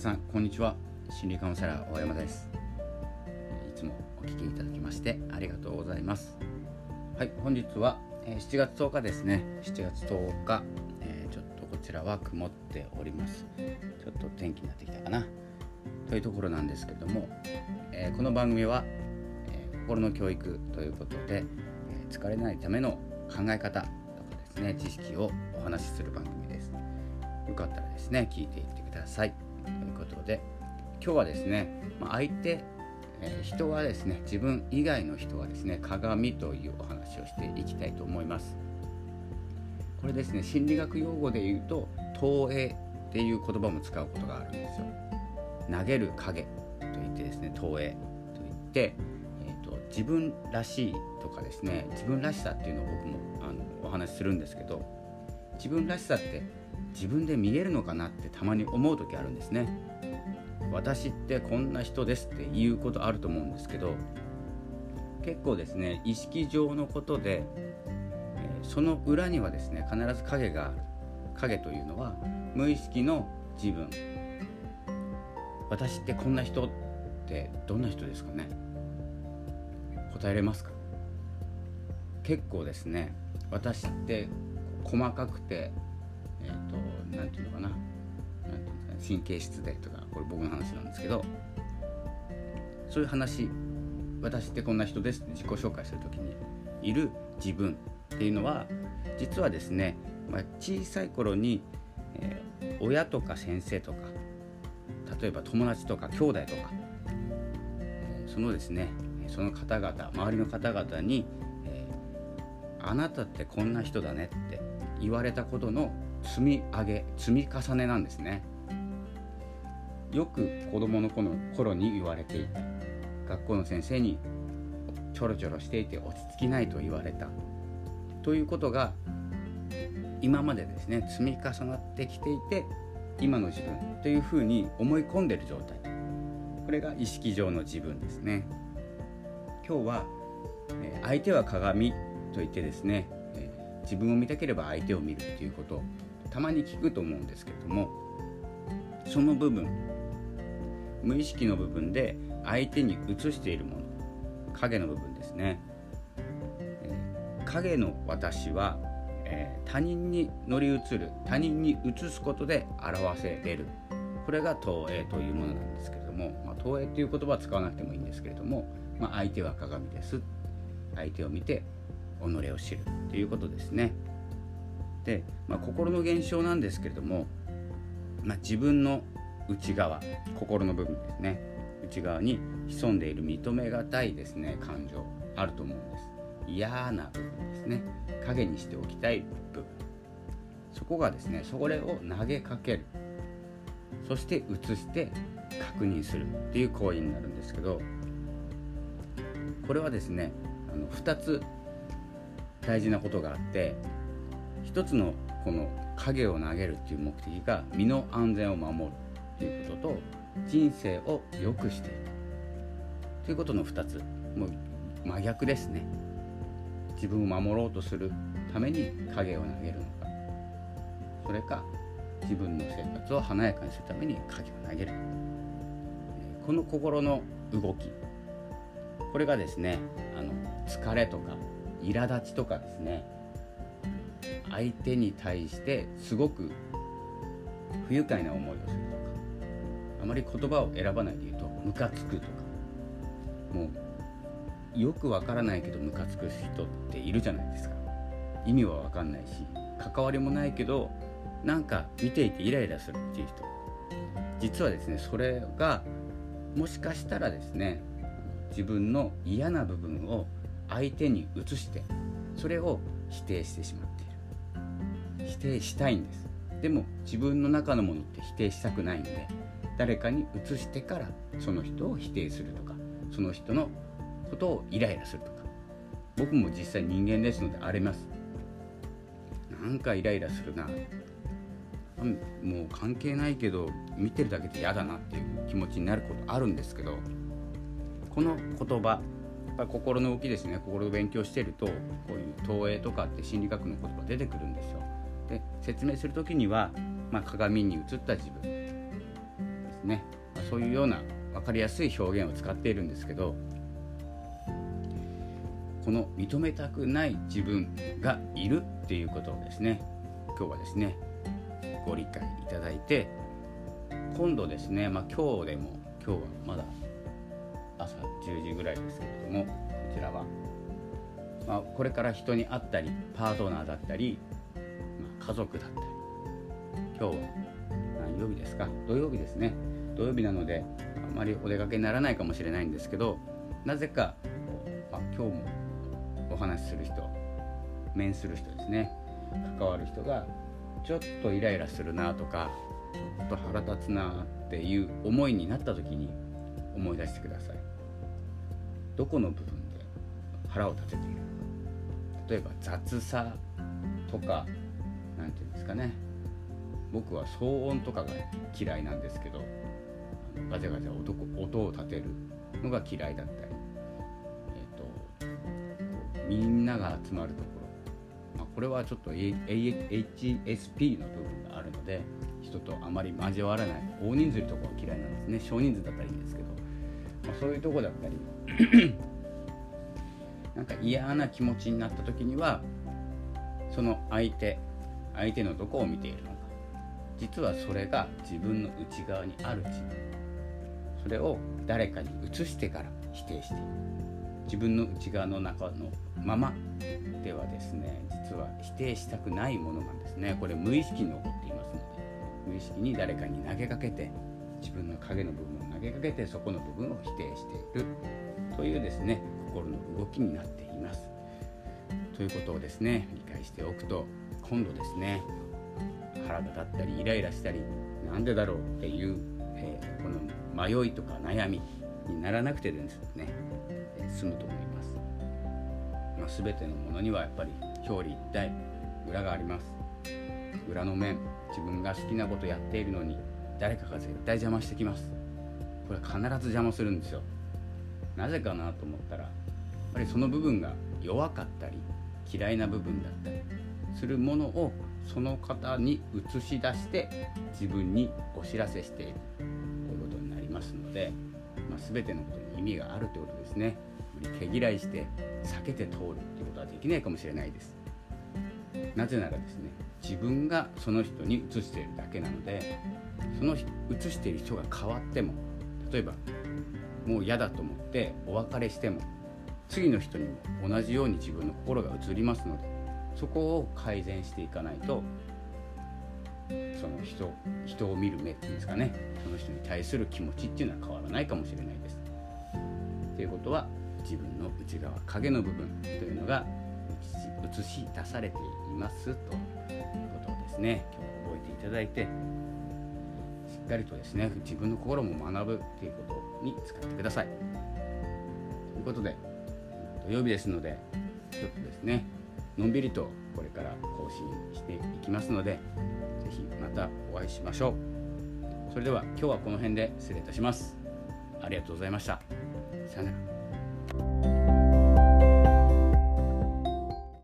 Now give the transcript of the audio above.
さんこんにちは。心理カウンセラー大山です。いつもお聞きいただきましてありがとうございます。はい本日は7月10日ですね。7月10日、えー、ちょっとこちらは曇っております。ちょっと天気になってきたかな。というところなんですけども、えー、この番組は、えー、心の教育ということで、え疲れないための考え方とかですね知識をお話しする番組です。よかったらですね聞いていってください。いうことで今日はですね、相手、え、人はですね自分以外の人はですね鏡というお話をしていきたいと思います。これですね心理学用語で言うと投影っていう言葉も使うことがあるんですよ。投げる影と言ってですね投影と言って、えーと、自分らしいとかですね自分らしさっていうのを僕もあのお話しするんですけど自分らしさって自分で見えるのかなってたまに思う時あるんですね。私ってこんな人ですって言うことあると思うんですけど結構ですね意識上のことで、その裏にはですね必ず影がある影というのは無意識の自分。私ってこんな人ってどんな人ですかね？答えれますか？結構ですね私って細かくてえっ、ー、と何て言うのかな。何て言うんですか神経質でとかこれ僕の話なんですけど。そういう話私ってこんな人ですって自己紹介する時にいる自分っていうのは実はですね、まあ、小さい頃に、えー、親とか先生とか例えば友達とか兄弟とか、え、そのですねその方々周りの方々に、えー、あなたってこんな人だねって言われたことの積み上げ積み重ねなんですね。よく子供の頃に言われていた。学校の先生にちょろちょろしていて落ち着きないと言われた。ということが今までですね積み重なってきていて今の自分というふうに思い込んでる状態。これが意識上の自分ですね。今日は相手は鏡といってですね自分を見たければ相手を見るということ。たまに聞くと思うんですけれどもその部分無意識の部分で相手に映しているもの影の部分ですね、えー、影の私は、えー、他人に乗り移る他人に映すことで表せれる。これが投影というものなんですけれども、まあ、投影という言葉は使わなくてもいいんですけれども、まあ、相手は鏡です。相手を見て己を知るということですね。で、まあ、心の現象なんですけれども、まあ、自分の内側心の部分ですね。内側に潜んでいる認めがたいですね。感情あると思うんです。嫌な部分ですね。影にしておきたい部分。そこがですねそれを投げかける。そして移して確認する。っていう行為になるんですけどこれはですねあの2つ大事なことがあって一つのこの影を投げるっていう目的が身の安全を守るということと人生を良くしていくということの2つ。もう真逆ですね。自分を守ろうとするために影を投げるのか。それか自分の生活を華やかにするために影を投げる。この心の動き。これがですねあの疲れとか苛立ちとかですね。相手に対してすごく不愉快な思いをするとかあまり言葉を選ばないで言うとムカつくとかもうよくわからないけどムカつく人っているじゃないですか。意味はわかんないし関わりもないけどなんか見ていてイライラするっていう人。実はですねそれがもしかしたらですね自分の嫌な部分を相手に移してそれを否定してしまっている否定したいんです。でも自分の中のものって否定したくないんで誰かに移してからその人を否定するとかその人のことをイライラするとか。僕も実際人間ですのであります。なんかイライラするな。もう関係ないけど見てるだけで嫌だなっていう気持ちになることあるんですけどこの言葉やっぱ心の動きですね。心の勉強してるとこういう投影とかって心理学の言葉出てくるんですよ。説明する時には、まあ、鏡に映った自分ですですねそういうような分かりやすい表現を使っているんですけどこの認めたくない自分がいるっていうことをですね今日はですねご理解いただいて今度ですね、まあ、今日でも今日はまだ朝10時ぐらいですけれどもこちらは、まあ、これから人に会ったりパートナーだったり、家族だったり今日は何曜日ですか？土曜日ですね。土曜日なのであまりお出かけにならないかもしれないんですけどなぜか、まあ、今日もお話しする人面する人ですね。関わる人がちょっとイライラするなとかちょっと腹立つなっていう思いになった時に思い出してください。どこの部分で腹を立てている例えば雑さとか何て言うんですかね。僕は騒音とかが嫌いなんですけどガチャガチャ音音を立てるのが嫌いだったり、えーと、みんなが集まるところ、まあ、これはちょっと HSP の部分があるので人とあまり交わらない大人数いるところは嫌いなんですね。少人数だったらいいんですけど、まあ、そういうとこだったりなんか嫌な気持ちになった時にはその相手相手のどこを見ているのか。実はそれが自分の内側にある自分。それを誰かに移してから否定している。自分の内側の中のままではですね実は否定したくないものなんですね。これ無意識に起こっていますので。無意識に誰かに投げかけて自分の影の部分を投げかけてそこの部分を否定している。というですね心の動きになっています。ということをですね理解しておくと今度ですね腹が立ったりイライラしたりなんでだろうっていう、えー、この迷いとか悩みにならなくてですね、えー、済むと思います、まあ、全てのものにはやっぱり表裏一体裏があります。裏の面自分が好きなことやっているのに誰かが絶対邪魔してきます。これ必ず邪魔するんですよ。なぜかなと思ったらやっぱりその部分が弱かったり嫌いな部分だったりするものをその方に映し出して自分にお知らせしている。ということになりますので、まあ、全てのことに意味があるということですね。毛嫌いして避けて通るということはできないかもしれないです。なぜならですね自分がその人に移しているだけなのでその移している人が変わっても例えばもう嫌だと思ってお別れしても次の人にも同じように自分の心が移りますのでそこを改善していかないとその人人を見る目っていうんですかねその人に対する気持ちっていうのは変わらないかもしれないです。ということは自分の内側影の部分というのが映し出されていますということをですね今日覚えていただいてしっかりとですね自分の心も学ぶということに使ってください。ということで土曜日ですのでちょっとですねのんびりとこれから更新していきますので是非またお会いしましょう。それでは今日はこの辺で失礼いたします。ありがとうございました。さよなら。